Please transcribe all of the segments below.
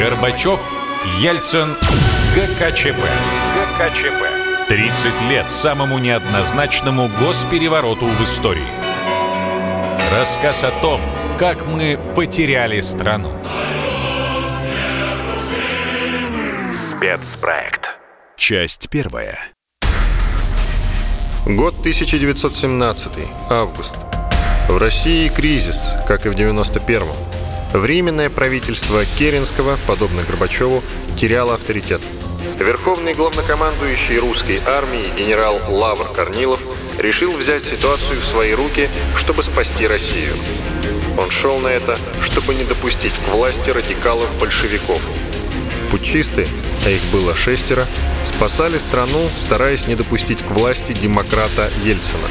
Горбачев, Ельцин, ГКЧП. ГКЧП. 30 лет самому неоднозначному госперевороту в истории. Рассказ о том, как мы потеряли страну. Спецпроект. Часть первая. Год 1917, август. В России кризис, как и в 91-м. Временное правительство Керенского, подобно Горбачеву, теряло авторитет. Верховный главнокомандующий русской армии генерал Лавр Корнилов решил взять ситуацию в свои руки, чтобы спасти Россию. Он шел на это, чтобы не допустить к власти радикалов-большевиков. Путчисты, а их было шестеро, спасали страну, стараясь не допустить к власти демократа Ельцина.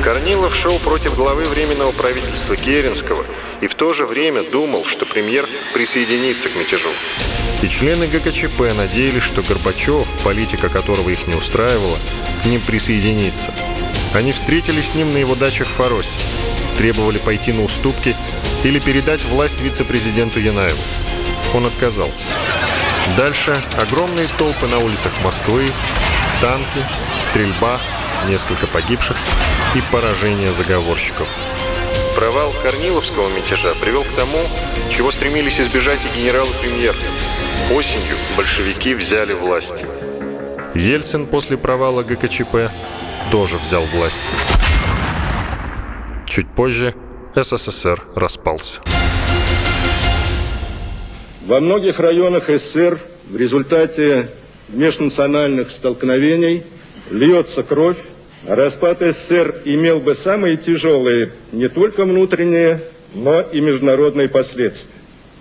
Корнилов шел против главы Временного правительства Керенского и в то же время думал, что премьер присоединится к мятежу. И члены ГКЧП надеялись, что Горбачев, политика которого их не устраивала, к ним присоединится. Они встретились с ним на его даче в Фаросе, требовали пойти на уступки или передать власть вице-президенту Янаеву. Он отказался. Дальше огромные толпы на улицах Москвы, танки, стрельба, несколько погибших и поражение заговорщиков. Провал Корниловского мятежа привел к тому, чего стремились избежать и генерал и премьер. Осенью большевики взяли власть. Ельцин после провала ГКЧП тоже взял власть. Чуть позже СССР распался. Во многих районах СССР в результате межнациональных столкновений льется кровь, распад СССР имел бы самые тяжелые не только внутренние, но и международные последствия.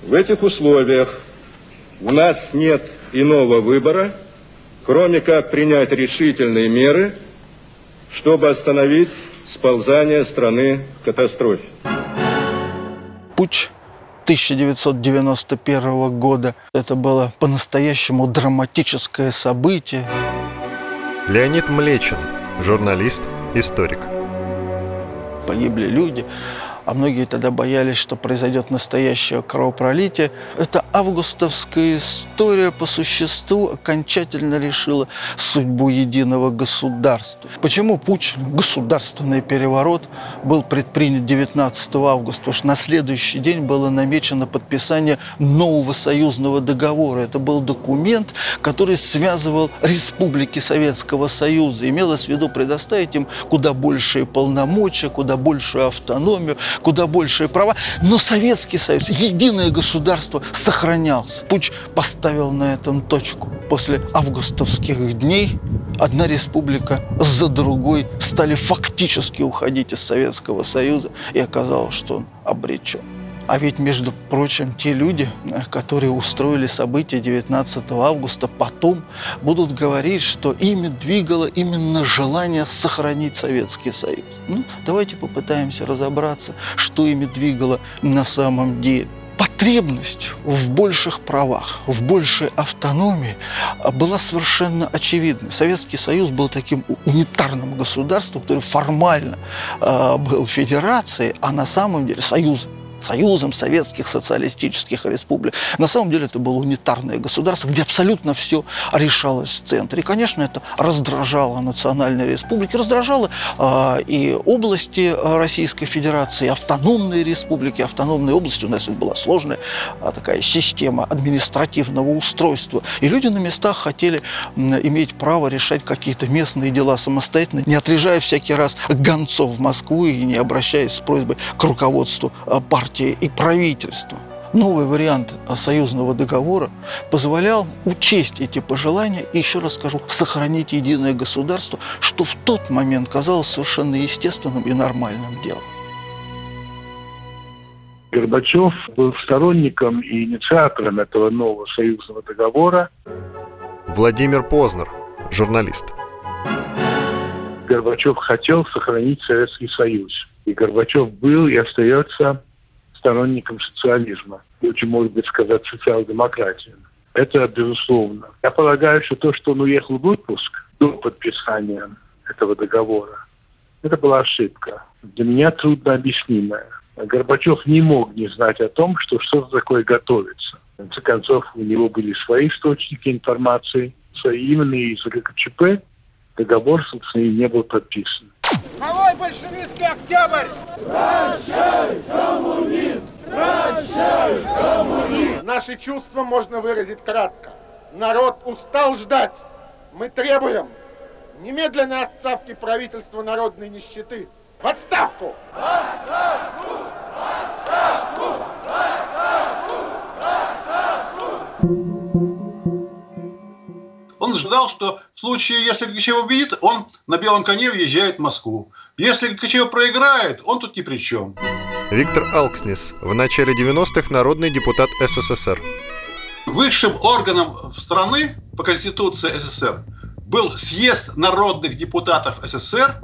В этих условиях у нас нет иного выбора, кроме как принять решительные меры, чтобы остановить сползание страны к катастрофе. Путь 1991 года. Это было по-настоящему драматическое событие. Леонид Млечин, журналист, историк. Погибли люди, а многие тогда боялись, что произойдет настоящее кровопролитие. Эта августовская история по существу окончательно решила судьбу единого государства. Почему путь, государственный переворот, был предпринят 19 августа? Потому что на следующий день было намечено подписание нового союзного договора. Это был документ, который связывал республики Советского Союза. Имелось в виду предоставить им куда большие полномочия, куда большую автономию, куда большие права. Но Советский Союз, единое государство сохранялся. Пуч поставил на этом точку. После августовских дней одна республика за другой стали фактически уходить из Советского Союза, и оказалось, что он обречен. А ведь, между прочим, те люди, которые устроили события 19 августа, потом будут говорить, что ими двигало именно желание сохранить Советский Союз. Ну, давайте попытаемся разобраться, что ими двигало на самом деле потребность в больших правах, в большей автономии была совершенно очевидна. Советский Союз был таким унитарным государством, который формально э, был федерацией, а на самом деле союзом. Союзом Советских Социалистических Республик. На самом деле это было унитарное государство, где абсолютно все решалось в центре. И, конечно, это раздражало национальные республики, раздражало э, и области Российской Федерации, автономные республики, автономные области. У нас была сложная а, такая система административного устройства. И люди на местах хотели иметь право решать какие-то местные дела самостоятельно, не отрежая всякий раз гонцов в Москву и не обращаясь с просьбой к руководству партии партии и правительства. Новый вариант союзного договора позволял учесть эти пожелания и, еще раз скажу, сохранить единое государство, что в тот момент казалось совершенно естественным и нормальным делом. Горбачев был сторонником и инициатором этого нового союзного договора. Владимир Познер, журналист. Горбачев хотел сохранить Советский Союз. И Горбачев был и остается сторонником социализма, очень, может быть, сказать, социал-демократии. Это безусловно. Я полагаю, что то, что он уехал в отпуск до подписания этого договора, это была ошибка. Для меня трудно объяснимая. Горбачев не мог не знать о том, что что-то такое готовится. В конце концов, у него были свои источники информации, свои именно из ГКЧП договор, собственно, и не был подписан. Давай, большевистский октябрь! Прощай, коммунизм! Прощай, коммунизм! Наши чувства можно выразить кратко. Народ устал ждать. Мы требуем немедленной отставки правительства народной нищеты. В отставку! В отставку! В отставку! Он ждал, что в случае, если ГКЧП победит, он на белом коне въезжает в Москву. Если ГКЧП проиграет, он тут ни при чем. Виктор Алкснис, в начале 90-х народный депутат СССР. Высшим органом страны по Конституции СССР был съезд народных депутатов СССР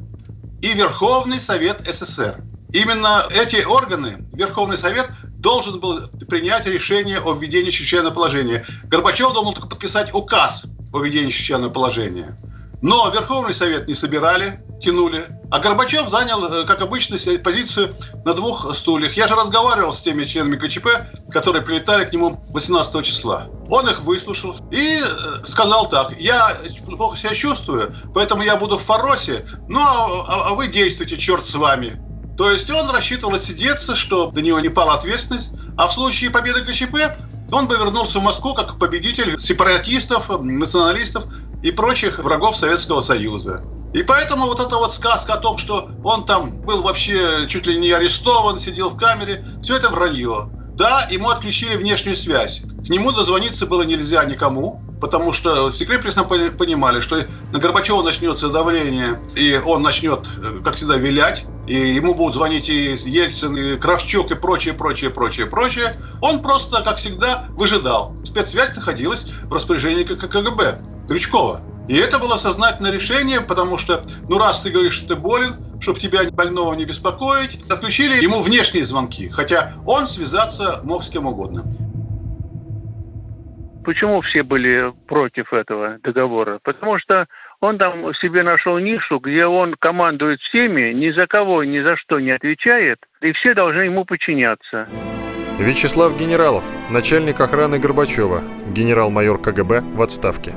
и Верховный Совет СССР. Именно эти органы, Верховный Совет, должен был принять решение о введении чрезвычайного положения. Горбачев должен только подписать указ введении чрезвычайного положения. Но Верховный Совет не собирали, тянули. А Горбачев занял, э, как обычно, позицию на двух стульях. Я же разговаривал с теми членами КЧП, которые прилетали к нему 18 числа. Он их выслушал и э, сказал так, я плохо себя чувствую, поэтому я буду в Фаросе, ну а, а, а вы действуйте, черт с вами. То есть он рассчитывал отсидеться, что до него не пала ответственность, а в случае победы КЧП он бы вернулся в Москву как победитель сепаратистов, националистов и прочих врагов Советского Союза. И поэтому вот эта вот сказка о том, что он там был вообще чуть ли не арестован, сидел в камере, все это вранье. Да, ему отключили внешнюю связь. К нему дозвониться было нельзя никому, потому что все крепостно понимали, что на Горбачева начнется давление, и он начнет, э, как всегда, вилять, и ему будут звонить и Ельцин, и Кравчук, и прочее, прочее, прочее, прочее. Он просто, как всегда, выжидал. Спецсвязь находилась в распоряжении КГБ, Крючкова. И это было сознательное решение, потому что, ну раз ты говоришь, что ты болен, чтобы тебя больного не беспокоить, отключили ему внешние звонки, хотя он связаться мог с кем угодно. Почему все были против этого договора? Потому что он там себе нашел нишу, где он командует всеми, ни за кого, ни за что не отвечает, и все должны ему подчиняться. Вячеслав Генералов, начальник охраны Горбачева, генерал-майор КГБ в отставке.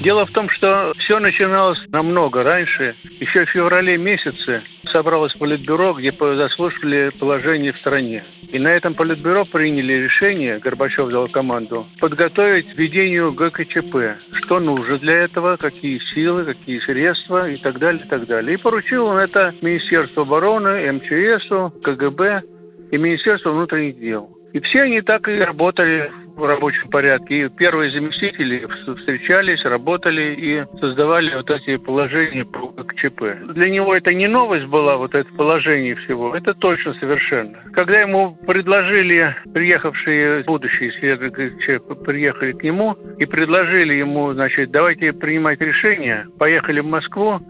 Дело в том, что все начиналось намного раньше. Еще в феврале месяце собралось политбюро, где заслушали положение в стране. И на этом политбюро приняли решение, Горбачев дал команду, подготовить введению ГКЧП. Что нужно для этого, какие силы, какие средства и так далее, и так далее. И поручил он это Министерству обороны, МЧСу, КГБ и Министерству внутренних дел. И все они так и работали в рабочем порядке. И первые заместители встречались, работали и создавали вот эти положения по КЧП. Для него это не новость была, вот это положение всего. Это точно совершенно. Когда ему предложили, приехавшие будущие исследователи КЧП, приехали к нему и предложили ему, значит, давайте принимать решение, поехали в Москву,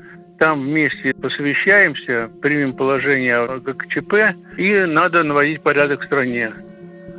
там вместе посовещаемся, примем положение ГКЧП, и надо наводить порядок в стране.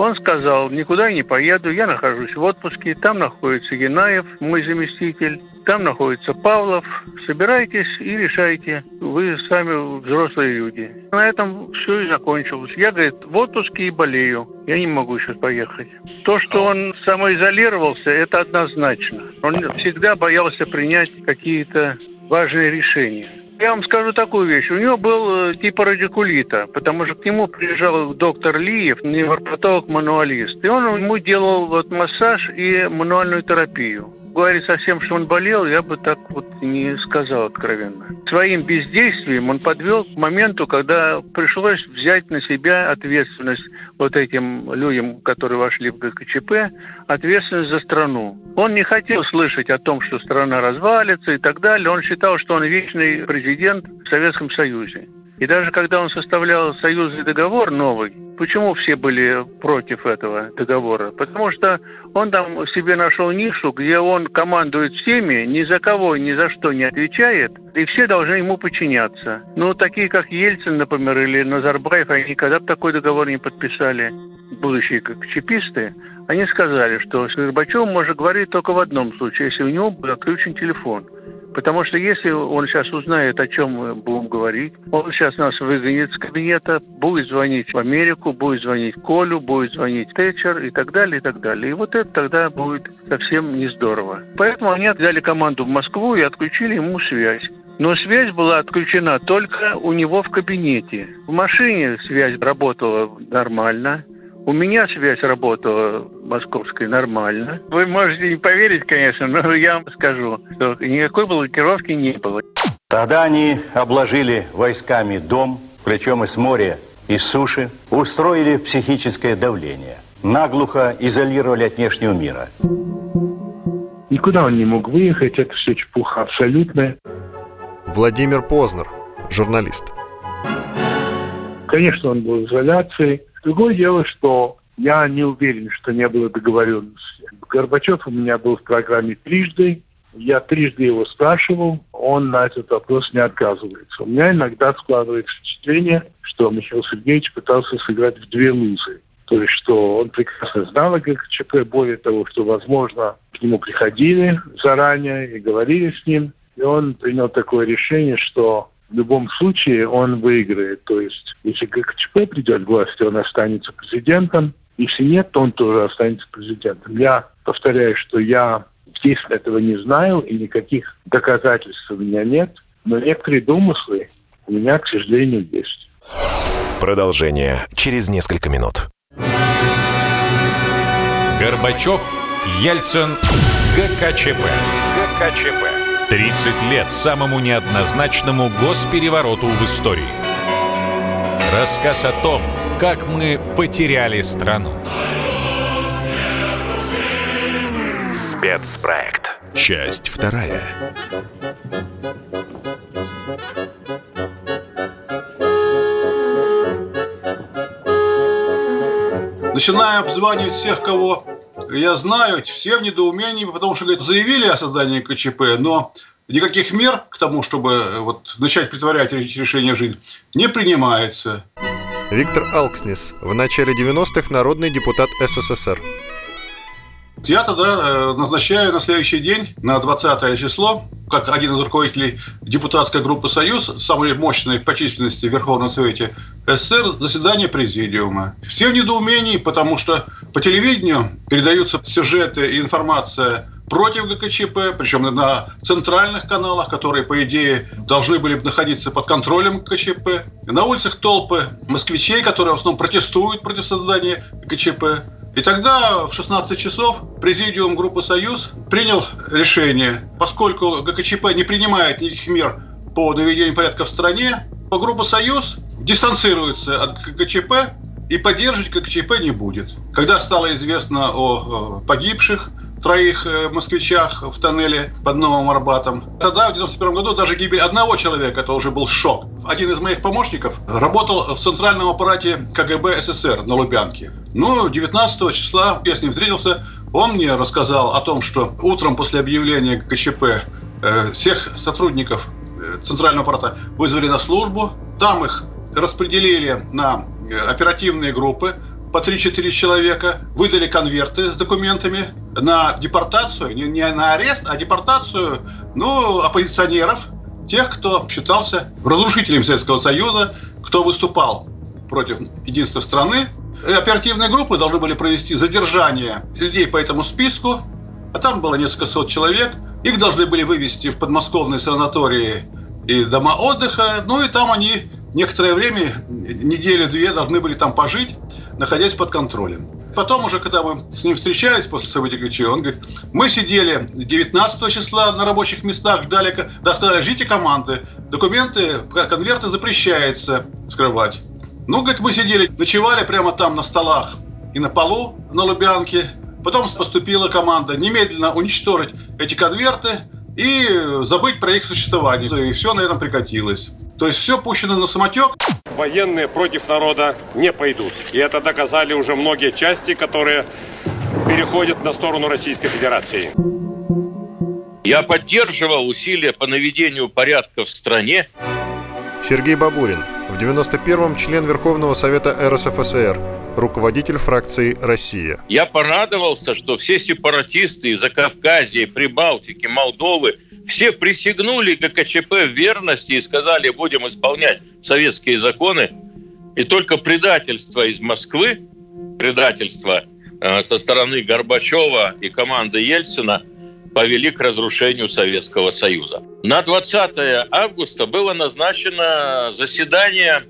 Он сказал, никуда не поеду, я нахожусь в отпуске, там находится Генаев, мой заместитель, там находится Павлов, собирайтесь и решайте, вы сами взрослые люди. На этом все и закончилось. Я, говорит, в отпуске и болею, я не могу сейчас поехать. То, что он самоизолировался, это однозначно. Он всегда боялся принять какие-то важные решения. Я вам скажу такую вещь. У него был э, типа радикулита, потому что к нему приезжал доктор Лиев, невропатолог-мануалист, и он ему делал вот массаж и мануальную терапию говорить совсем, что он болел, я бы так вот не сказал откровенно. Своим бездействием он подвел к моменту, когда пришлось взять на себя ответственность вот этим людям, которые вошли в ГКЧП, ответственность за страну. Он не хотел слышать о том, что страна развалится и так далее. Он считал, что он вечный президент в Советском Союзе. И даже когда он составлял союзный договор новый, почему все были против этого договора? Потому что он там себе нашел нишу, где он командует всеми, ни за кого, ни за что не отвечает, и все должны ему подчиняться. Ну, такие как Ельцин, например, или Назарбаев, они никогда бы такой договор не подписали. Будущие как чиписты, они сказали, что с Горбачевым можно говорить только в одном случае, если у него был отключен телефон. Потому что если он сейчас узнает, о чем мы будем говорить, он сейчас нас выгонит с кабинета, будет звонить в Америку, будет звонить Колю, будет звонить Тэтчер и так далее, и так далее. И вот это тогда будет совсем не здорово. Поэтому они отдали команду в Москву и отключили ему связь. Но связь была отключена только у него в кабинете. В машине связь работала нормально. У меня связь работала московской нормально. Вы можете не поверить, конечно, но я вам скажу, что никакой блокировки не было. Тогда они обложили войсками дом, причем из моря, из суши, устроили психическое давление, наглухо изолировали от внешнего мира. Никуда он не мог выехать, это все чепуха абсолютная. Владимир Познер, журналист. Конечно, он был в изоляции. Другое дело, что я не уверен, что не было договоренности. Горбачев у меня был в программе трижды. Я трижды его спрашивал, он на этот вопрос не отказывается. У меня иногда складывается впечатление, что Михаил Сергеевич пытался сыграть в две лузы. То есть, что он прекрасно знал о ГКЧП, более того, что, возможно, к нему приходили заранее и говорили с ним. И он принял такое решение, что в любом случае он выиграет. То есть, если ГКЧП придет к власти, он останется президентом. Если нет, то он тоже останется президентом. Я повторяю, что я естественно, этого не знаю, и никаких доказательств у меня нет. Но некоторые домыслы у меня, к сожалению, есть. Продолжение через несколько минут. Горбачев, Ельцин, ГКЧП. ГКЧП. 30 лет самому неоднозначному госперевороту в истории. Рассказ о том, как мы потеряли страну. Спецпроект. Часть вторая. Начинаем обзванивать всех, кого я знаю, все в недоумении, потому что говорит, заявили о создании КЧП, но никаких мер к тому, чтобы э, вот, начать притворять решение жизни, не принимается. Виктор Алкснис, в начале 90-х народный депутат СССР. Я тогда э, назначаю на следующий день, на 20 число, как один из руководителей депутатской группы «Союз», самой мощной по численности в Верховном Совете СССР, заседание президиума. Все в недоумении, потому что по телевидению передаются сюжеты и информация против ГКЧП, причем на центральных каналах, которые, по идее, должны были находиться под контролем ГКЧП. На улицах толпы москвичей, которые в основном протестуют против создания ГКЧП. И тогда в 16 часов президиум группы «Союз» принял решение, поскольку ГКЧП не принимает никаких мер по наведению порядка в стране, группа «Союз» дистанцируется от ГКЧП и поддерживать ГКЧП не будет. Когда стало известно о погибших, троих э, москвичах в тоннеле под Новым Арбатом. Тогда, в 91 году, даже гибель одного человека, это уже был шок. Один из моих помощников работал в центральном аппарате КГБ СССР на Лубянке. Ну, 19 числа я с ним встретился, он мне рассказал о том, что утром после объявления КЧП э, всех сотрудников э, центрального аппарата вызвали на службу, там их распределили на оперативные группы, по 3-4 человека, выдали конверты с документами на депортацию, не, не на арест, а депортацию, ну, оппозиционеров, тех, кто считался разрушителем Советского Союза, кто выступал против единства страны. И оперативные группы должны были провести задержание людей по этому списку, а там было несколько сот человек. Их должны были вывести в подмосковные санатории и дома отдыха. Ну и там они некоторое время, неделю-две, должны были там пожить находясь под контролем. Потом уже, когда мы с ним встречались после событий КЧ, он говорит, мы сидели 19 числа на рабочих местах, ждали, да, сказали, ждите команды, документы, конверты запрещается скрывать. Ну, говорит, мы сидели, ночевали прямо там на столах и на полу на Лубянке. Потом поступила команда немедленно уничтожить эти конверты и забыть про их существование. И все на этом прекратилось. То есть все пущено на самотек. Военные против народа не пойдут. И это доказали уже многие части, которые переходят на сторону Российской Федерации. Я поддерживал усилия по наведению порядка в стране. Сергей Бабурин, в 91-м член Верховного Совета РСФСР, руководитель фракции «Россия». Я порадовался, что все сепаратисты из Закавказья, Прибалтики, Молдовы – все присягнули ГКЧП в верности и сказали, будем исполнять советские законы. И только предательство из Москвы, предательство э, со стороны Горбачева и команды Ельцина повели к разрушению Советского Союза. На 20 августа было назначено заседание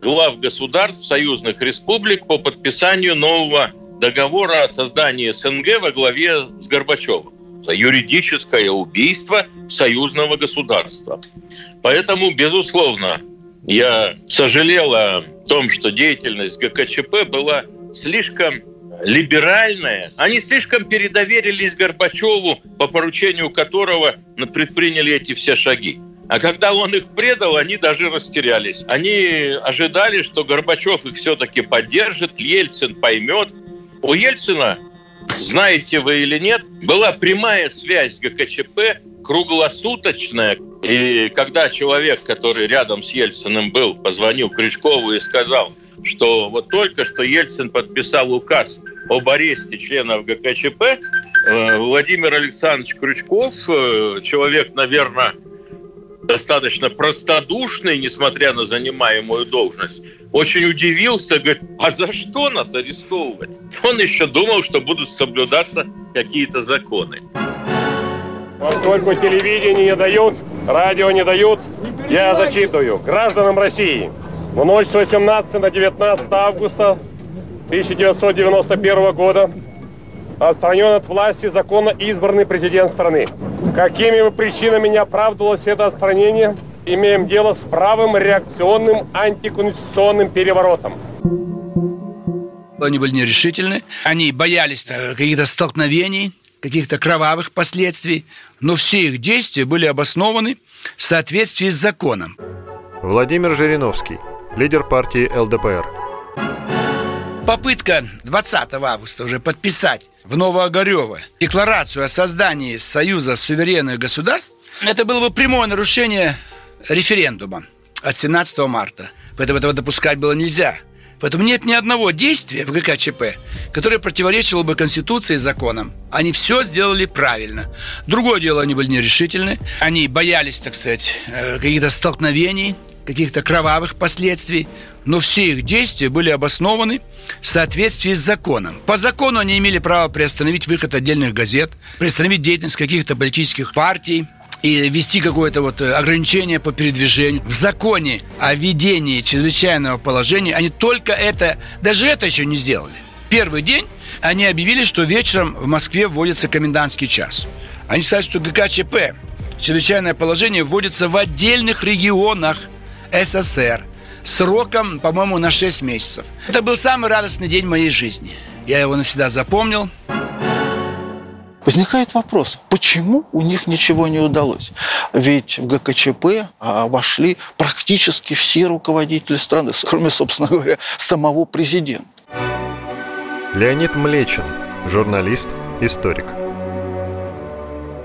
глав государств союзных республик по подписанию нового договора о создании СНГ во главе с Горбачевым. Юридическое убийство союзного государства. Поэтому, безусловно, я сожалел о том, что деятельность ГКЧП была слишком либеральная. Они слишком передоверились Горбачеву, по поручению которого предприняли эти все шаги. А когда он их предал, они даже растерялись. Они ожидали, что Горбачев их все-таки поддержит, Ельцин поймет. У Ельцина, знаете вы или нет, была прямая связь ГКЧП, круглосуточная. И когда человек, который рядом с Ельциным был, позвонил Крючкову и сказал, что вот только что Ельцин подписал указ об аресте членов ГКЧП, э, Владимир Александрович Крючков, э, человек, наверное, достаточно простодушный, несмотря на занимаемую должность, очень удивился, говорит, а за что нас арестовывать? Он еще думал, что будут соблюдаться какие-то законы. Поскольку телевидение не дают, радио не дают, я зачитываю. Гражданам России в ночь с 18 на 19 августа 1991 года отстранен от власти законно избранный президент страны. Какими бы причинами не оправдывалось это отстранение, имеем дело с правым реакционным антиконституционным переворотом. Они были нерешительны, они боялись э, каких-то столкновений, каких-то кровавых последствий, но все их действия были обоснованы в соответствии с законом. Владимир Жириновский, лидер партии ЛДПР. Попытка 20 августа уже подписать в Новоогарево декларацию о создании Союза суверенных государств, это было бы прямое нарушение референдума от 17 марта. Поэтому этого допускать было нельзя. Поэтому нет ни одного действия в ГКЧП, которое противоречило бы Конституции и законам. Они все сделали правильно. Другое дело, они были нерешительны. Они боялись, так сказать, э, каких-то столкновений, каких-то кровавых последствий, но все их действия были обоснованы в соответствии с законом. По закону они имели право приостановить выход отдельных газет, приостановить деятельность каких-то политических партий, и ввести какое-то вот э, ограничение по передвижению. В законе о ведении чрезвычайного положения они только это, даже это еще не сделали. Первый день они объявили, что вечером в Москве вводится комендантский час. Они сказали, что ГКЧП, чрезвычайное положение, вводится в отдельных регионах СССР сроком, по-моему, на 6 месяцев. Это был самый радостный день моей жизни. Я его навсегда запомнил. Возникает вопрос, почему у них ничего не удалось? Ведь в ГКЧП а, вошли практически все руководители страны, кроме, собственно говоря, самого президента. Леонид Млечин, журналист, историк.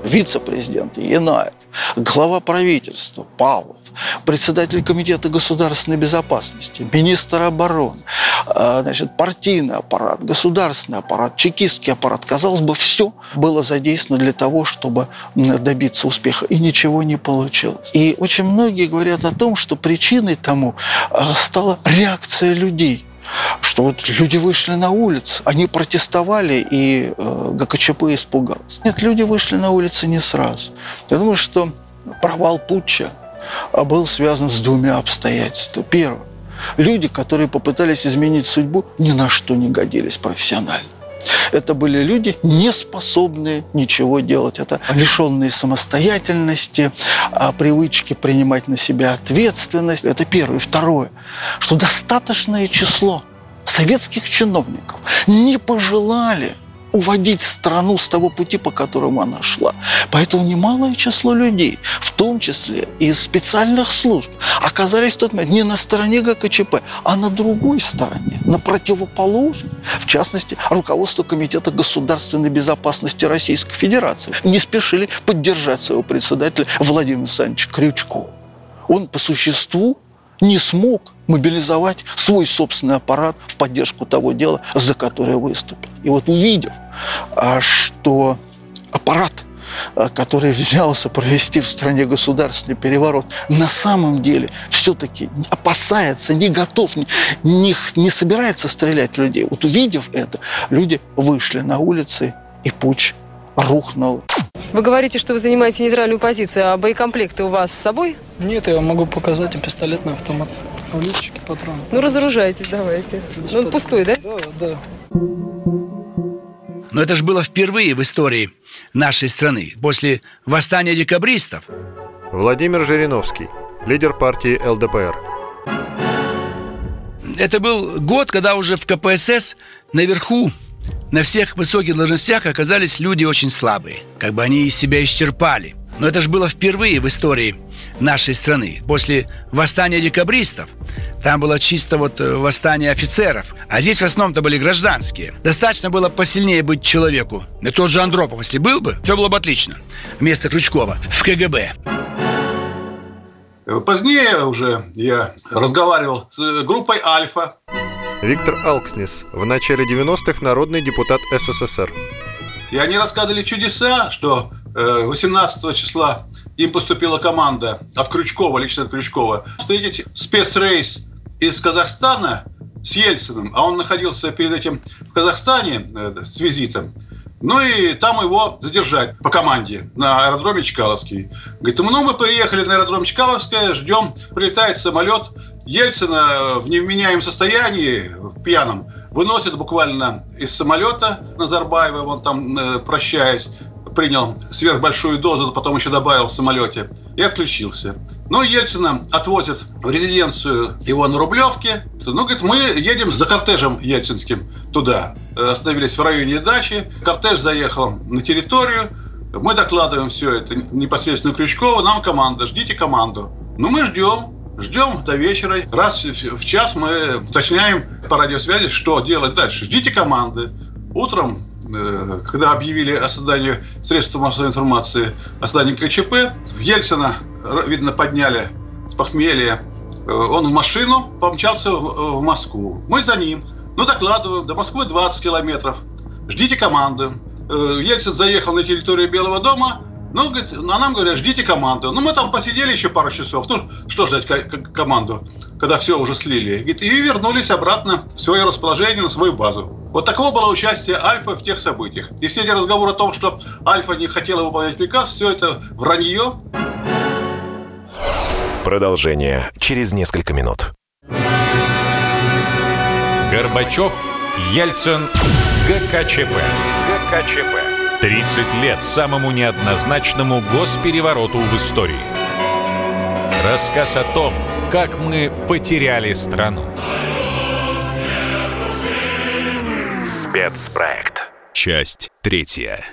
Вице-президент Янаев, глава правительства Павлов, председатель Комитета государственной безопасности, министр обороны, а, значит, партийный аппарат, государственный аппарат, чекистский аппарат. Казалось бы, все было задействовано для того, чтобы добиться успеха, и ничего не получилось. И очень многие говорят о том, что причиной тому а, стала реакция людей – что вот люди вышли на улицу, они протестовали, и э, ГКЧП испугался. Нет, люди вышли на улицы не сразу. Я думаю, что провал путча был связан с двумя обстоятельствами. Первое. Люди, которые попытались изменить судьбу, ни на что не годились профессионально. Это были люди, не способные ничего делать. Это лишенные самостоятельности, а привычки принимать на себя ответственность. Это первое. И второе, что достаточное число советских чиновников не пожелали уводить страну с того пути, по которому она шла. Поэтому немалое число людей, в том числе из специальных служб, оказались в тот момент не на стороне ГКЧП, а на другой стороне, на противоположной. В частности, руководство Комитета государственной безопасности Российской Федерации не спешили поддержать своего председателя Владимира Александровича Крючкова. Он по существу не смог мобилизовать свой собственный аппарат в поддержку того дела, за которое выступил. И вот увидев, а, что аппарат а, который взялся провести в стране государственный переворот, на самом деле все-таки опасается, не готов, не, не, не собирается стрелять людей. Вот увидев это, люди вышли на улицы, и путь рухнул. Вы говорите, что вы занимаете нейтральную позицию, а боекомплекты у вас с собой? Нет, я могу показать им пистолетный автомат. Улиточки, патроны. Ну, разоружайтесь давайте. Ну, он пустой, да? Да, да. Но это же было впервые в истории нашей страны, после восстания декабристов. Владимир Жириновский, лидер партии ЛДПР. Это был год, когда уже в КПСС наверху на всех высоких должностях оказались люди очень слабые. Как бы они себя исчерпали. Но это же было впервые в истории нашей страны. После восстания декабристов там было чисто вот э, восстание офицеров. А здесь в основном-то были гражданские. Достаточно было посильнее быть человеку. И тот же Андропов, если был бы, все было бы отлично. Вместо Крючкова в КГБ. Позднее уже я разговаривал с группой «Альфа». Виктор Алкснис, в начале 90-х народный депутат СССР. И они рассказывали чудеса, что 18 числа им поступила команда от Крючкова, лично от Крючкова, встретить спецрейс из Казахстана с Ельциным, а он находился перед этим в Казахстане э, с визитом. Ну и там его задержать по команде на аэродроме Чкаловский. Говорит, ну мы приехали на аэродром Чкаловское, ждем, прилетает самолет, Ельцина в невменяемом состоянии, в пьяном, выносит буквально из самолета Назарбаева, он там, э, прощаясь, принял сверхбольшую дозу, потом еще добавил в самолете и отключился. Ну, Ельцина отвозят в резиденцию его на Рублевке. Ну, говорит, мы едем за кортежем ельцинским туда. Остановились в районе дачи. Кортеж заехал на территорию. Мы докладываем все это непосредственно Крючкову. Нам команда, ждите команду. Ну, мы ждем. Ждем до вечера. Раз в час мы уточняем по радиосвязи, что делать дальше. Ждите команды. Утром Э, когда объявили о создании средств массовой информации, о создании КЧП, Ельцина, видно, подняли с похмелья. Э, он в машину помчался в Москву. Мы за ним. Ну, докладываем. До Москвы 20 километров. Ждите команды. Э, Ельцин заехал на территорию Белого дома. Ну, говорит, а нам говорят, ждите команду. Ну, мы там посидели еще пару часов. Ну, что ждать команду, когда все уже слили? И вернулись обратно в свое расположение, на свою базу. Вот такого было участие Альфа в тех событиях. И все эти разговоры о том, что Альфа не хотела выполнять приказ, все это вранье. Продолжение через несколько минут. Горбачев, Ельцин, ГКЧП. ГКЧП. 30 лет самому неоднозначному госперевороту в истории. Рассказ о том, как мы потеряли страну. Спецпроект. Часть третья.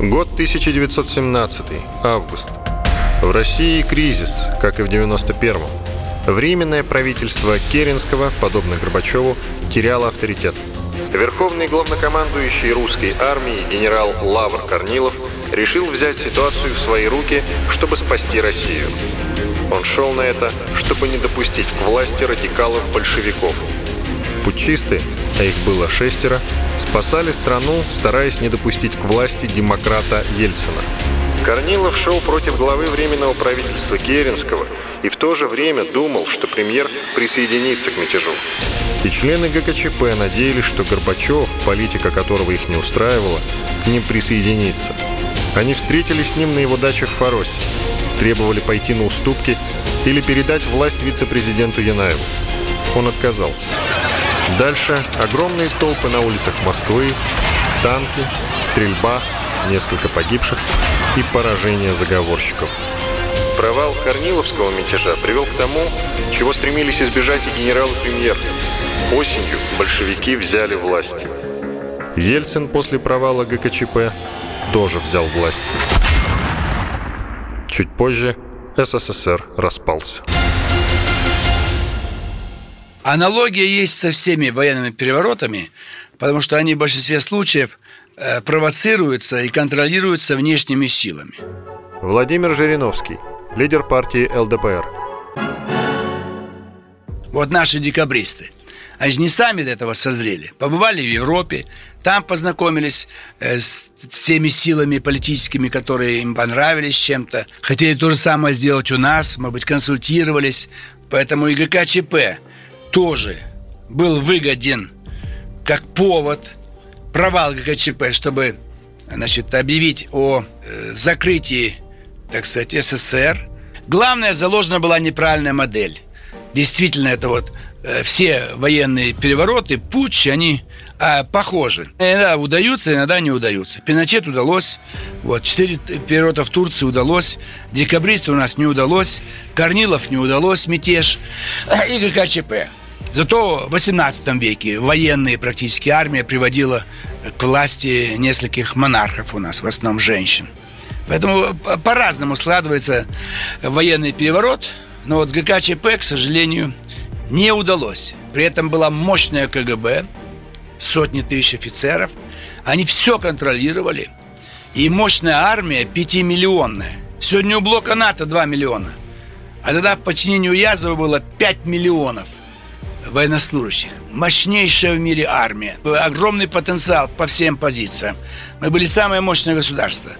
Год 1917. Август. В России кризис, как и в 91-м. Временное правительство Керенского, подобно Горбачеву, теряло авторитет. Верховный главнокомандующий русской армии генерал Лавр Корнилов решил взять ситуацию в свои руки, чтобы спасти Россию. Он шел на это, чтобы не допустить к власти радикалов-большевиков – Путчисты, а их было шестеро, спасали страну, стараясь не допустить к власти демократа Ельцина. Корнилов шел против главы Временного правительства Керенского и в то же время думал, что премьер присоединится к мятежу. И члены ГКЧП надеялись, что Горбачев, политика которого их не устраивала, к ним присоединится. Они встретились с ним на его даче в Фаросе, требовали пойти на уступки или передать власть вице-президенту Янаеву. Он отказался. Дальше огромные толпы на улицах Москвы, танки, стрельба, несколько погибших и поражение заговорщиков. Провал Корниловского мятежа привел к тому, чего стремились избежать и генерал и премьер. Осенью большевики взяли власть. Ельцин после провала ГКЧП тоже взял власть. Чуть позже СССР распался. Аналогия есть со всеми военными переворотами, потому что они в большинстве случаев э, провоцируются и контролируются внешними силами. Владимир Жириновский, лидер партии ЛДПР. Вот наши декабристы. Они же не сами для этого созрели. Побывали в Европе, там познакомились э, с, с теми силами политическими, которые им понравились чем-то. Хотели то же самое сделать у нас, может быть, консультировались. Поэтому и ГКЧП тоже был выгоден как повод провал ГКЧП, чтобы значит, объявить о э, закрытии, так сказать, СССР. Главное, заложена была неправильная модель. Действительно, это вот э, все военные перевороты, путчи, они э, похожи. Иногда удаются, иногда не удаются. Пиночет удалось, вот, четыре переворота в Турции удалось, декабристы у нас не удалось, Корнилов не удалось, мятеж, и ГКЧП. Зато в 18 веке военные практически армия приводила к власти нескольких монархов у нас, в основном женщин. Поэтому по-разному складывается военный переворот, но вот ГКЧП, к сожалению, не удалось. При этом была мощная КГБ, сотни тысяч офицеров. Они все контролировали. И мощная армия пятимиллионная. Сегодня у блока НАТО 2 миллиона. А тогда в подчинении у Язова было 5 миллионов – военнослужащих. Мощнейшая в мире армия. Огромный потенциал по всем позициям. Мы были самое мощное государство.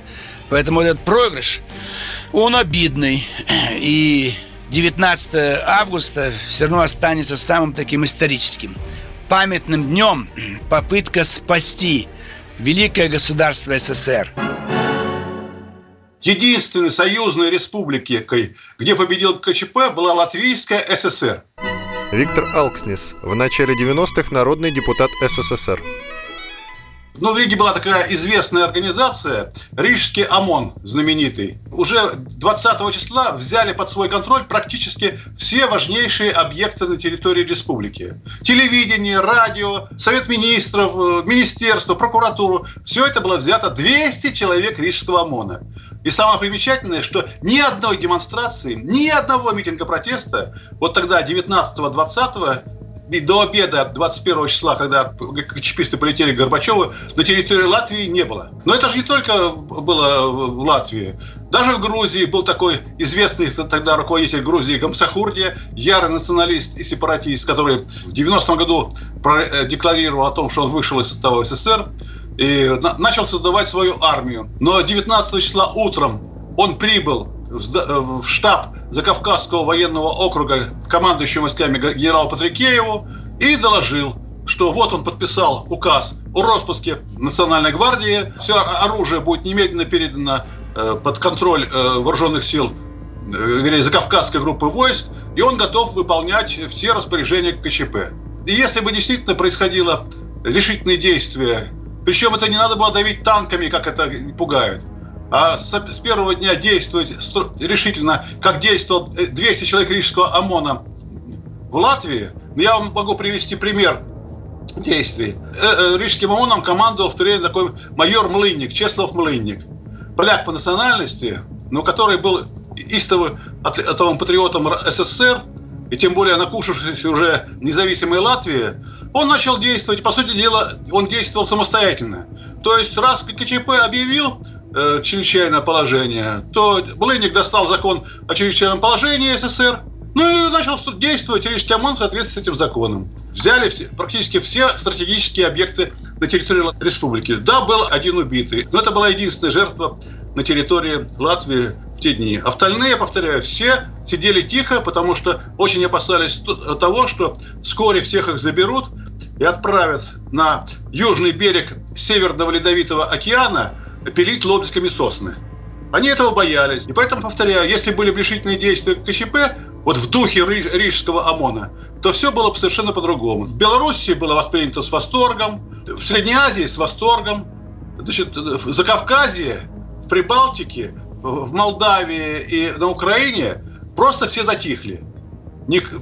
Поэтому этот проигрыш, он обидный. И 19 августа все равно останется самым таким историческим. Памятным днем попытка спасти великое государство СССР. Единственной союзной республикой, где победил КЧП, была Латвийская ССР. Виктор Алкснис, в начале 90-х народный депутат СССР. Ну, в Риге была такая известная организация, Рижский ОМОН, знаменитый. Уже 20 числа взяли под свой контроль практически все важнейшие объекты на территории республики. Телевидение, радио, Совет министров, э, министерство, прокуратуру. Все это было взято 200 человек Рижского ОМОНа. И самое примечательное, что ни одной демонстрации, ни одного митинга протеста, вот тогда 19-20 и до обеда 21 числа, когда чиписты полетели к Горбачеву, на территории Латвии не было. Но это же не только было в Латвии. Даже в Грузии был такой известный тогда руководитель Грузии Гамсахурдия, ярый националист и сепаратист, который в 90-м году э, декларировал о том, что он вышел из состава СССР и начал создавать свою армию. Но 19 числа утром он прибыл в штаб Закавказского военного округа командующего войсками генералу Патрикееву и доложил, что вот он подписал указ о распуске Национальной гвардии, все оружие будет немедленно передано э, под контроль э, вооруженных сил Закавказской группы войск, и он готов выполнять все распоряжения КЧП. И если бы действительно происходило решительные действия причем это не надо было давить танками, как это пугают. А с, с первого дня действовать решительно, как действовал 200 человек Рижского ОМОНа в Латвии. Я вам могу привести пример действий. Э, э, Рижским ОМОНом командовал в то время такой майор Млынник, Чеслов Млынник. Поляк по национальности, но который был истовым патриотом СССР, и тем более накушавшись уже независимой Латвии, он начал действовать, по сути дела, он действовал самостоятельно. То есть, раз КЧП объявил э, чрезвычайное положение, то Блейник достал закон о чрезвычайном положении СССР, ну и начал действовать Рижский ОМОН в соответствии с этим законом. Взяли все, практически все стратегические объекты на территории республики. Да, был один убитый, но это была единственная жертва на территории Латвии те дни. Остальные, повторяю, все сидели тихо, потому что очень опасались того, что вскоре всех их заберут и отправят на южный берег Северного Ледовитого океана пилить лобзиками сосны. Они этого боялись. И поэтому, повторяю, если были решительные действия КЧП, вот в духе Рижского ОМОНа, то все было бы совершенно по-другому. В Белоруссии было воспринято с восторгом, в Средней Азии с восторгом, значит, в Закавказье, в Прибалтике, в Молдавии и на Украине просто все затихли.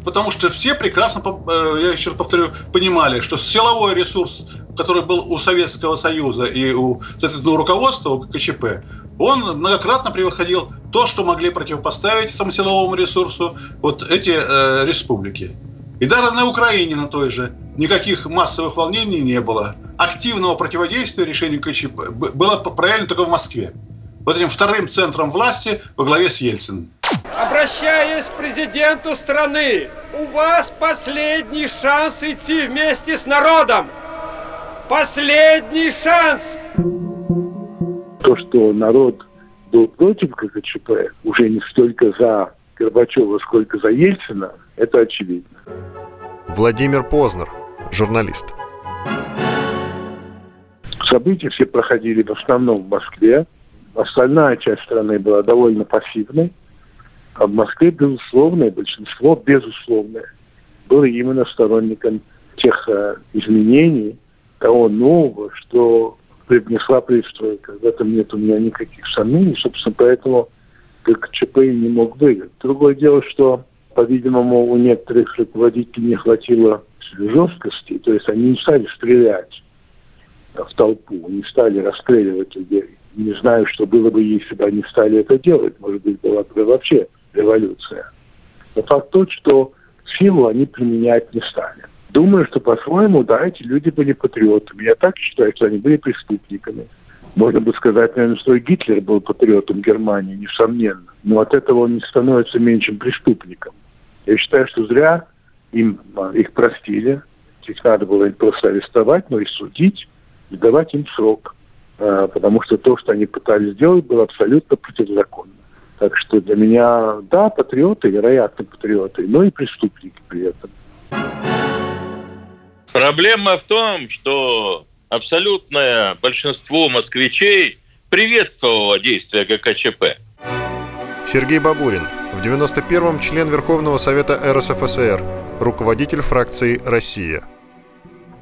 Потому что все прекрасно, э, я еще повторю, понимали, что силовой ресурс, который был у Советского Союза и у, соответственно, руководства, у КЧП, он многократно превосходил то, что могли противопоставить этому силовому ресурсу вот эти э, республики. И даже на Украине, на той же, никаких массовых волнений не было. Активного противодействия решению КЧП было правильно только в Москве. Вот этим вторым центром власти во главе с Ельциным. Обращаясь к президенту страны, у вас последний шанс идти вместе с народом. Последний шанс! То, что народ был против ГКЧП, уже не столько за Горбачева, сколько за Ельцина, это очевидно. Владимир Познер, журналист. События все проходили в основном в Москве. Остальная часть страны была довольно пассивной. А в Москве, безусловно, и большинство, безусловно, было именно сторонником тех э, изменений, того нового, что привнесла перестройка. В этом нет у меня никаких сомнений. Собственно, поэтому ГКЧП не мог выиграть. Другое дело, что, по-видимому, у некоторых руководителей не хватило жесткости, то есть они не стали стрелять в толпу, не стали расстреливать людей. Не знаю, что было бы, если бы они стали это делать. Может быть, была бы вообще революция. Но факт тот, что силу они применять не стали. Думаю, что по-своему, да, эти люди были патриотами. Я так считаю, что они были преступниками. Можно бы сказать, наверное, что и Гитлер был патриотом Германии, несомненно. Но от этого он не становится меньшим преступником. Я считаю, что зря им, а, их простили. Их надо было им просто арестовать, но и судить, и давать им срок. А, потому что то, что они пытались сделать, было абсолютно противозаконно. Так что для меня, да, патриоты, вероятно, патриоты, но и преступники при этом. Проблема в том, что абсолютное большинство москвичей приветствовало действия ГКЧП. Сергей Бабурин, в 91-м член Верховного Совета РСФСР, руководитель фракции «Россия».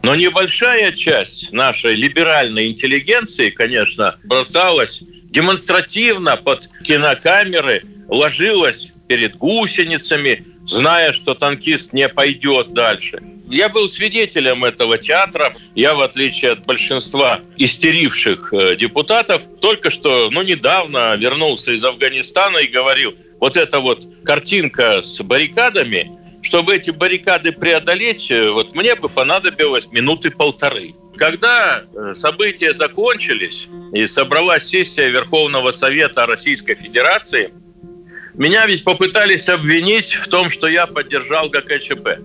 Но небольшая часть нашей либеральной интеллигенции, конечно, бросалась демонстративно под кинокамеры, ложилась перед гусеницами, зная, что танкист не пойдет дальше. Я был свидетелем этого театра. Я, в отличие от большинства истеривших э, депутатов, только что, ну, недавно вернулся из Афганистана и говорил, вот эта вот картинка с баррикадами, чтобы эти баррикады преодолеть, э, вот мне бы понадобилось минуты полторы. Когда э, события закончились и собралась сессия Верховного Совета Российской Федерации, меня ведь попытались обвинить в том, что я поддержал ГКЧП.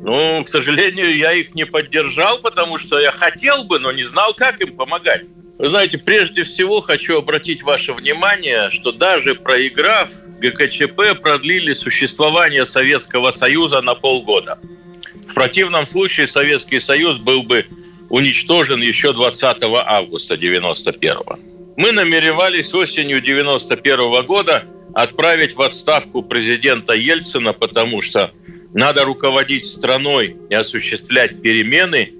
Ну, к сожалению, я их не поддержал, потому что я хотел бы, но не знал, как им помогать. Вы знаете, прежде всего хочу обратить ваше внимание, что даже проиграв, ГКЧП продлили существование Советского Союза на полгода. В противном случае Советский Союз был бы уничтожен еще 20 августа 91 Мы намеревались осенью 91 года отправить в отставку президента Ельцина, потому что надо руководить страной и осуществлять перемены,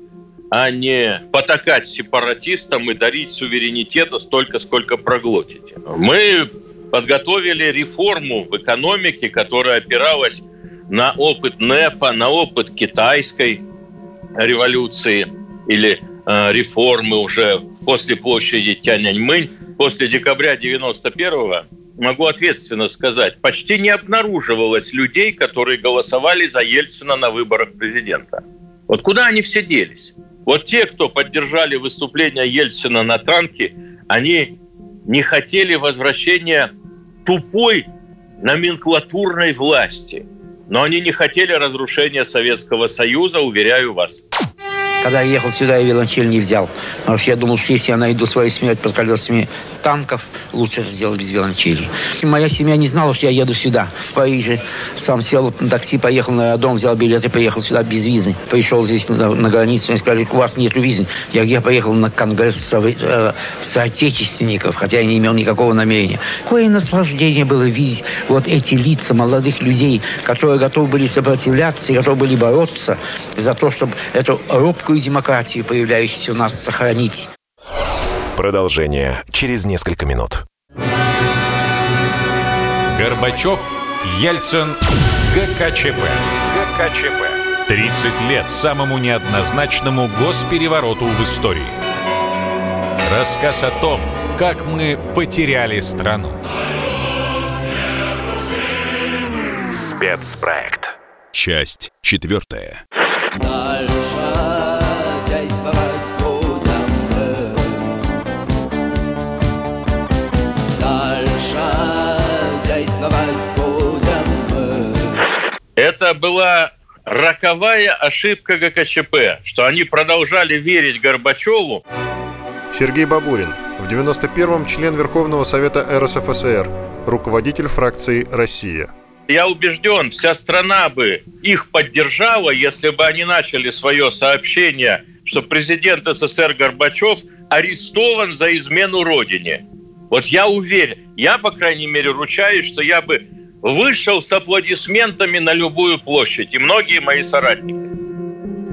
а не потакать сепаратистам и дарить суверенитета столько, сколько проглотите. Мы подготовили реформу в экономике, которая опиралась на опыт НЭПа, на опыт китайской революции или э, реформы уже после площади Тяньаньмэнь, после декабря 91-го могу ответственно сказать, почти не обнаруживалось людей, которые голосовали за Ельцина на выборах президента. Вот куда они все делись? Вот те, кто поддержали выступление Ельцина на танке, они не хотели возвращения тупой номенклатурной власти. Но они не хотели разрушения Советского Союза, уверяю вас. Когда я ехал сюда, я виолончель не взял. Потому что я думал, что если я найду свою смерть под колесами танков, лучше сделать без виолончели. И моя семья не знала, что я еду сюда, в Париже. Сам сел на такси, поехал на дом, взял билет и поехал сюда без визы. Пришел здесь на, на границу, и сказали, у вас нет визы. Я, я поехал на конгресс со, э, соотечественников, хотя я не имел никакого намерения. Какое наслаждение было видеть вот эти лица молодых людей, которые готовы были сопротивляться, готовы были бороться за то, чтобы эту робкую демократию, появляющуюся у нас, сохранить. Продолжение через несколько минут. Горбачев, Ельцин, ГКЧП. ГКЧП. 30 лет самому неоднозначному госперевороту в истории. Рассказ о том, как мы потеряли страну. Спецпроект. Часть четвертая. Дальше действовать будем мы. Дальше действовать будем это была роковая ошибка ГКЧП, что они продолжали верить Горбачеву. Сергей Бабурин, в 91-м член Верховного Совета РСФСР, руководитель фракции «Россия». Я убежден, вся страна бы их поддержала, если бы они начали свое сообщение, что президент СССР Горбачев арестован за измену Родине. Вот я уверен, я, по крайней мере, ручаюсь, что я бы вышел с аплодисментами на любую площадь, и многие мои соратники.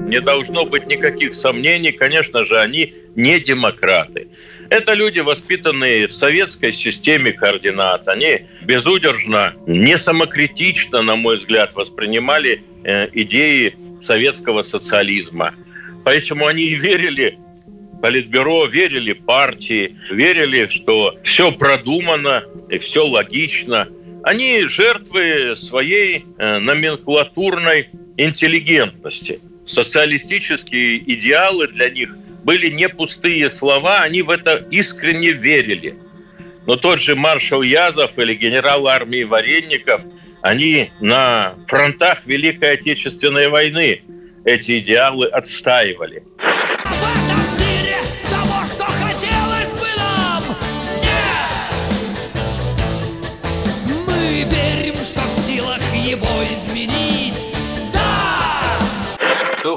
Не должно быть никаких сомнений, конечно же, они не демократы. Это люди, воспитанные в советской системе координат. Они безудержно, не самокритично, на мой взгляд, воспринимали э, идеи советского социализма. Поэтому они верили Политбюро, верили партии, верили, что все продумано и все логично. Они жертвы своей э, номенклатурной интеллигентности. Социалистические идеалы для них были не пустые слова, они в это искренне верили. Но тот же маршал Язов или генерал армии Варенников, они на фронтах Великой Отечественной войны эти идеалы отстаивали.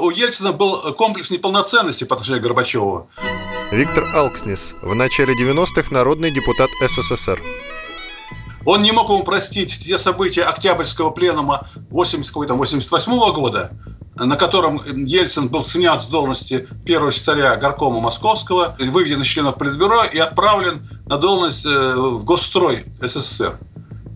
у Ельцина был комплекс неполноценности по отношению к Горбачеву. Виктор Алкснис, в начале 90-х народный депутат СССР. Он не мог ему простить те события Октябрьского пленума 88 -го года, на котором Ельцин был снят с должности первого секретаря горкома Московского, выведен из членов Политбюро и отправлен на должность э, в Госстрой СССР.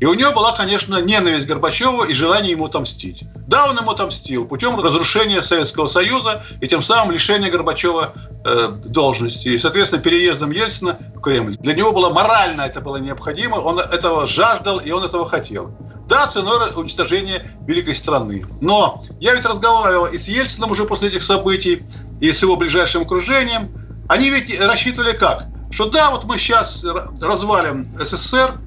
И у него была, конечно, ненависть Горбачева и желание ему отомстить. Да, он ему отомстил путем разрушения Советского Союза и тем самым лишения Горбачева э, должности. И, соответственно, переездом Ельцина в Кремль. Для него было морально это было необходимо, он этого жаждал и он этого хотел. Да, ценой уничтожения великой страны. Но я ведь разговаривал и с Ельцином уже после этих событий, и с его ближайшим окружением. Они ведь рассчитывали как? Что да, вот мы сейчас развалим СССР,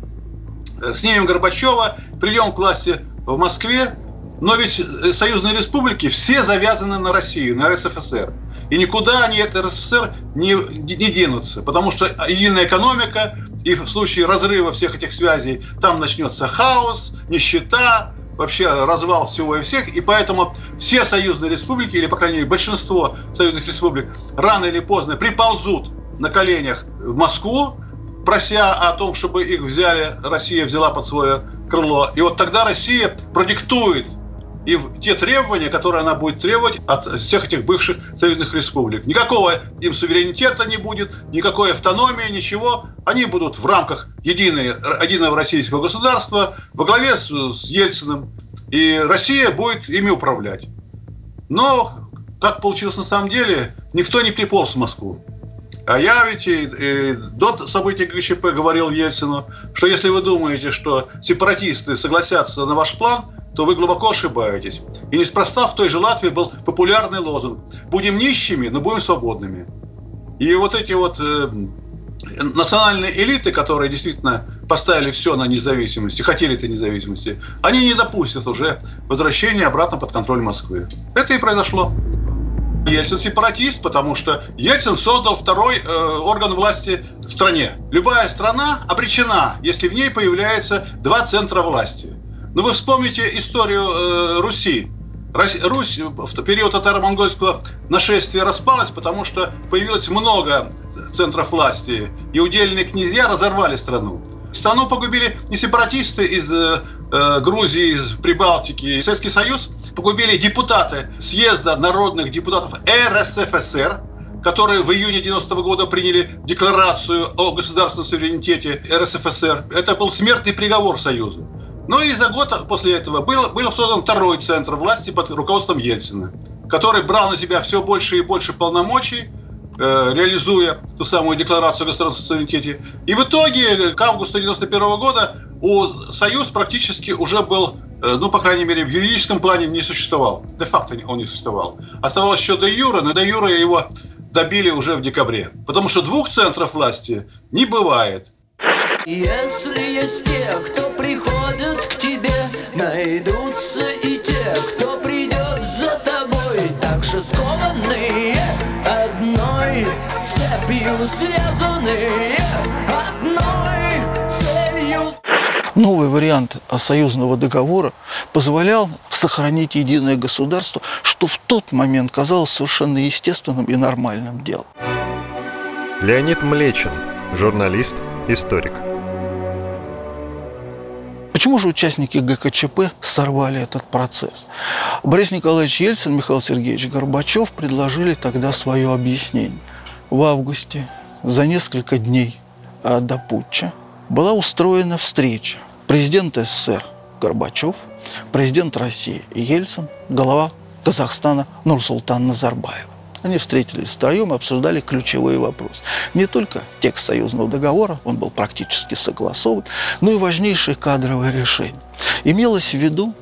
снимем Горбачева, придем к власти в Москве, но ведь э, союзные республики все завязаны на Россию, на РСФСР. И никуда они от РСФСР не, не денутся, потому что единая экономика, и в случае разрыва всех этих связей там начнется хаос, нищета, вообще развал всего и всех, и поэтому все союзные республики, или, по крайней мере, большинство союзных республик, рано или поздно приползут на коленях в Москву, прося о том, чтобы их взяли, Россия взяла под свое крыло. И вот тогда Россия продиктует и те требования, которые она будет требовать от всех этих бывших союзных республик. Никакого им суверенитета не будет, никакой автономии, ничего. Они будут в рамках единой, единого российского государства во главе с, с Ельциным. И Россия будет ими управлять. Но, как получилось на самом деле, никто не приполз в Москву. А я ведь и, и до событий ГЧП говорил Ельцину, что если вы думаете, что сепаратисты согласятся на ваш план, то вы глубоко ошибаетесь. И неспроста в той же Латвии был популярный лозунг «Будем нищими, но будем свободными». И вот эти вот э, национальные элиты, которые действительно поставили все на независимости, хотели этой независимости, они не допустят уже возвращения обратно под контроль Москвы. Это и произошло. Ельцин сепаратист, потому что Ельцин создал второй э, орган власти в стране. Любая страна обречена, если в ней появляется два центра власти. Но ну, вы вспомните историю э, Руси. Русь в период татаро-монгольского нашествия распалась, потому что появилось много центров власти, и удельные князья разорвали страну. Страну погубили не сепаратисты из э, э Грузии, из Прибалтики, Советский Союз – погубили депутаты съезда народных депутатов РСФСР, которые в июне 90 -го года приняли декларацию о государственном суверенитете РСФСР. Это был смертный приговор Союзу. Ну и за год после этого был, был создан второй центр власти под руководством Ельцина, который брал на себя все больше и больше полномочий, э, реализуя ту самую декларацию о государственном суверенитете. И в итоге к августу 91 года у Союз практически уже был ну, по крайней мере, в юридическом плане не существовал. Де-факто он не существовал. Оставалось еще до юра, но до юра его добили уже в декабре. Потому что двух центров власти не бывает. Если есть те, кто приходит к тебе, найдутся и те, кто придет за тобой Так же скованные одной цепью связанные Одной Новый вариант союзного договора позволял сохранить единое государство, что в тот момент казалось совершенно естественным и нормальным делом. Леонид Млечин, журналист, историк. Почему же участники ГКЧП сорвали этот процесс? Борис Николаевич Ельцин, Михаил Сергеевич Горбачев предложили тогда свое объяснение. В августе, за несколько дней а, до путча, была устроена встреча. Президент СССР Горбачев, президент России Ельцин, глава Казахстана Нурсултан Назарбаев. Они встретились втроем и обсуждали ключевые вопросы. Не только текст союзного договора, он был практически согласован, но и важнейшие кадровые решения. Имелось в виду,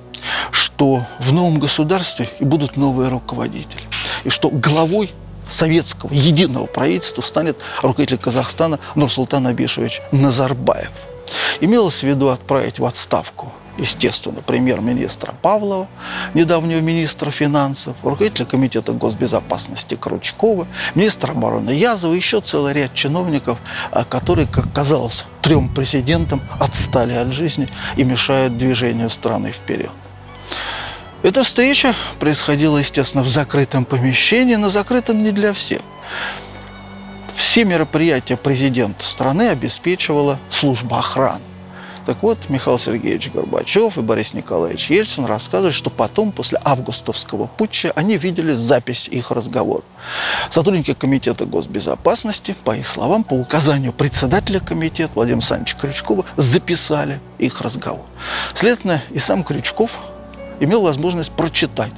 что в новом государстве и будут новые руководители. И что главой советского единого правительства станет руководитель Казахстана Нурсултан Абишевич Назарбаев. Имелось в виду отправить в отставку естественно, премьер-министра Павлова, недавнего министра финансов, руководителя комитета госбезопасности Кручкова, министра обороны Язова, еще целый ряд чиновников, а, которые, как казалось, трем президентам отстали от жизни и мешают движению страны вперед. Эта встреча происходила, естественно, в закрытом помещении, но закрытом не для всех. Все мероприятия президента страны обеспечивала служба охраны. Так вот, Михаил Сергеевич Горбачев и Борис Николаевич Ельцин рассказывают, что потом, после августовского путча, они видели запись их разговора. Сотрудники Комитета госбезопасности, по их словам, по указанию председателя комитета Владимира Александровича Крючкова, записали их разговор. Следовательно, и сам Крючков имел возможность прочитать,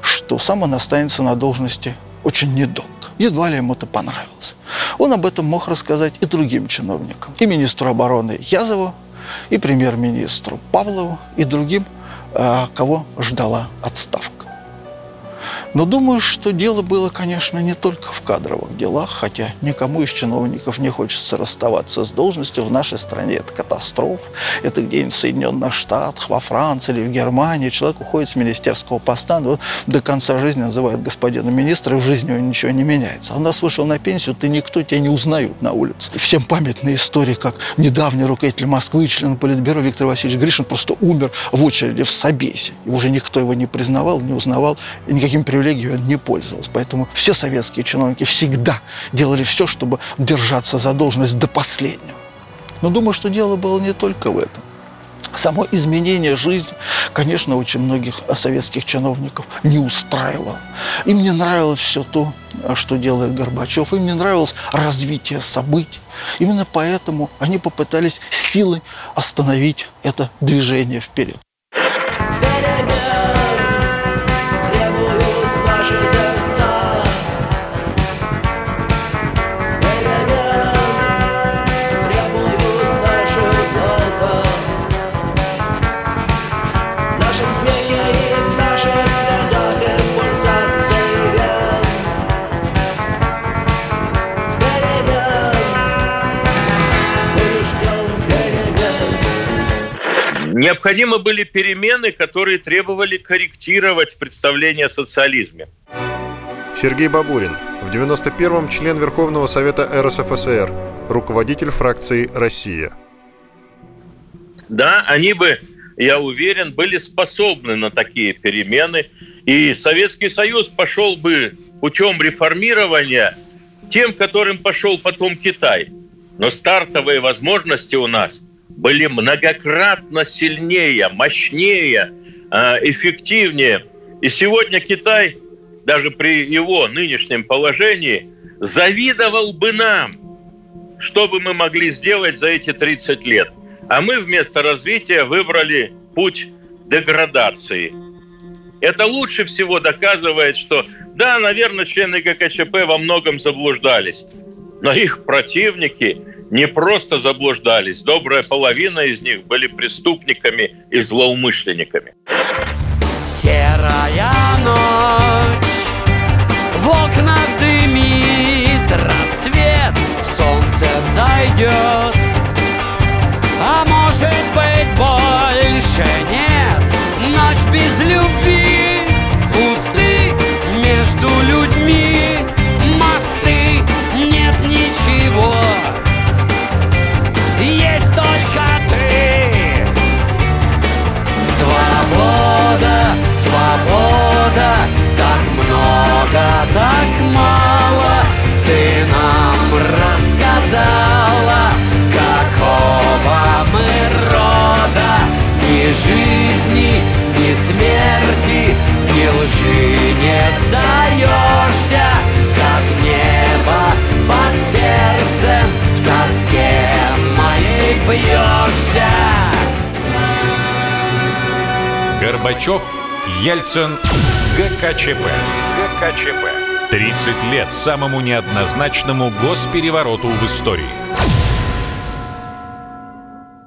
что сам он останется на должности очень недолго. Едва ли ему это понравилось. Он об этом мог рассказать и другим чиновникам. И министру обороны Язову, и премьер-министру Павлову, и другим, а, кого ждала отставка. Но думаю, что дело было, конечно, не только в кадровых делах, хотя никому из чиновников не хочется расставаться с должностью. В нашей стране это катастрофа. Это где-нибудь в Соединенных Штатах, во Франции или в Германии. Человек уходит с министерского поста, но до конца жизни называют господина министра, и в жизни у него ничего не меняется. А у нас вышел на пенсию, ты никто тебя не узнают на улице. Всем памятная история, как недавний руководитель Москвы, член Политбюро Виктор Васильевич Гришин просто умер в очереди в Собесе. И уже никто его не признавал, не узнавал, и никаким привилегиям привилегией он не пользовался. Поэтому все советские чиновники всегда делали все, чтобы держаться за должность до последнего. Но думаю, что дело было не только в этом. Само изменение жизни, конечно, очень многих советских чиновников не устраивало. Им не нравилось все то, что делает Горбачев. Им не нравилось развитие событий. Именно поэтому они попытались силой остановить это движение вперед. Необходимы были перемены, которые требовали корректировать представление о социализме. Сергей Бабурин, в 91-м член Верховного Совета РСФСР, руководитель фракции «Россия». Да, они бы, я уверен, были способны на такие перемены, и Советский Союз пошел бы путем реформирования тем, которым пошел потом Китай. Но стартовые возможности у нас – были многократно сильнее, мощнее, а, эффективнее. И сегодня Китай, даже при его нынешнем положении, завидовал бы нам, что бы мы могли сделать за эти 30 лет. А мы вместо развития выбрали путь деградации. Это лучше всего доказывает, что да, наверное, члены ГКЧП во многом заблуждались, но их противники не просто заблуждались, добрая половина из них были преступниками и злоумышленниками. Серая ночь, в окнах дымит рассвет, солнце взойдет, жизни, ни смерти, ни лжи не сдаешься, как небо под сердцем в тоске моей бьешься. Горбачев, Ельцин, ГКЧП. ГКЧП. 30 лет самому неоднозначному госперевороту в истории.